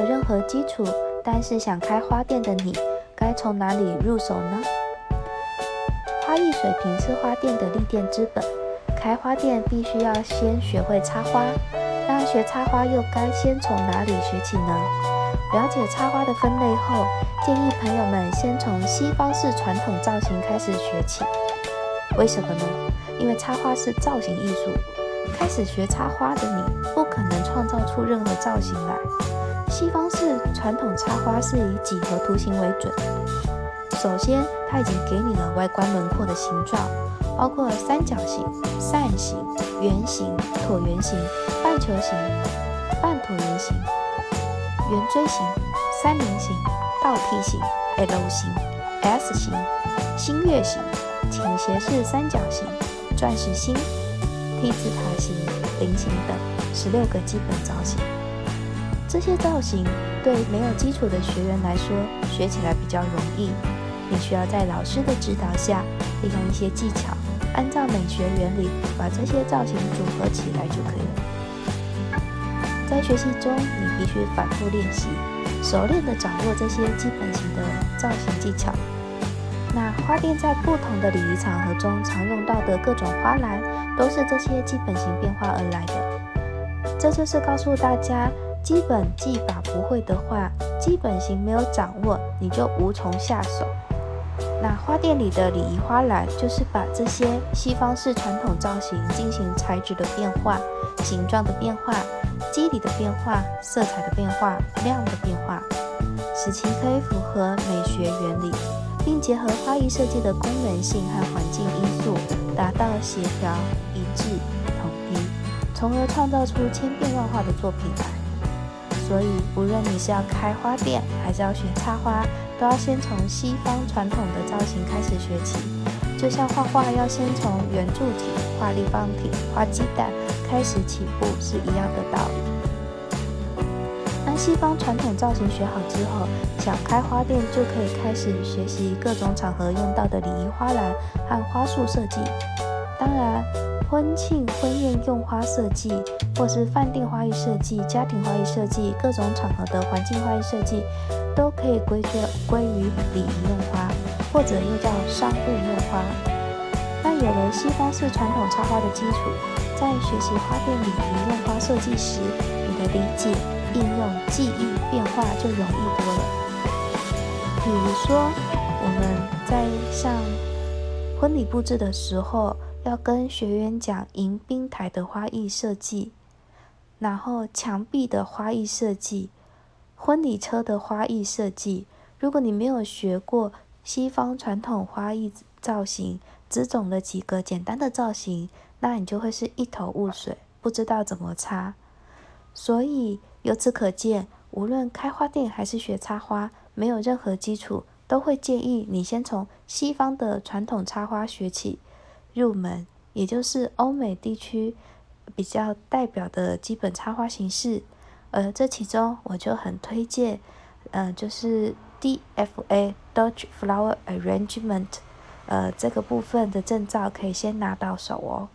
有任何基础，但是想开花店的你，该从哪里入手呢？花艺水平是花店的立店之本，开花店必须要先学会插花。那学插花又该先从哪里学起呢？了解插花的分类后，建议朋友们先从西方式传统造型开始学起。为什么呢？因为插花是造型艺术，开始学插花的你不可能创造出任何造型来。西方式传统插花是以几何图形为准，首先它已经给你了外观轮廓的形状，包括三角形、扇形、圆形、椭圆形、半球形、半椭圆形、圆锥形、三棱形、倒梯形、L 型、S 型、星月形、倾斜式三角形、钻石星、T 字塔形、菱形等十六个基本造型。这些造型对没有基础的学员来说，学起来比较容易。你需要在老师的指导下，利用一些技巧，按照美学原理把这些造型组合起来就可以了。在学习中，你必须反复练习，熟练地掌握这些基本型的造型技巧。那花店在不同的礼仪场合中常用到的各种花篮，都是这些基本型变化而来的。这就是告诉大家。基本技法不会的话，基本型没有掌握，你就无从下手。那花店里的礼仪花篮，就是把这些西方式传统造型进行材质的变化、形状的变化、肌理的变化、色彩的变化、量的变化，使其可以符合美学原理，并结合花艺设计的功能性和环境因素，达到协调、一致、统一，从而创造出千变万化的作品来。所以，无论你是要开花店，还是要学插花，都要先从西方传统的造型开始学起。就像画画要先从圆柱体、画立方体、画鸡蛋开始起步是一样的道理。当西方传统造型学好之后，想开花店就可以开始学习各种场合用到的礼仪花篮和花束设计。当然。婚庆、婚宴用花设计，或是饭店花艺设计、家庭花艺设计，各种场合的环境花艺设计，都可以归结归于礼仪用花，或者又叫商务用花。那有了西方式传统插花的基础，在学习花店礼仪用花设计时，你的理解、应用、记忆、变化就容易多了。比如说，我们在上婚礼布置的时候。要跟学员讲迎宾台的花艺设计，然后墙壁的花艺设计，婚礼车的花艺设计。如果你没有学过西方传统花艺造型，只懂了几个简单的造型，那你就会是一头雾水，不知道怎么插。所以由此可见，无论开花店还是学插花，没有任何基础，都会建议你先从西方的传统插花学起。入门，也就是欧美地区比较代表的基本插花形式，呃，这其中我就很推荐，呃，就是 DFA Dutch Flower Arrangement，呃，这个部分的证照可以先拿到手哦。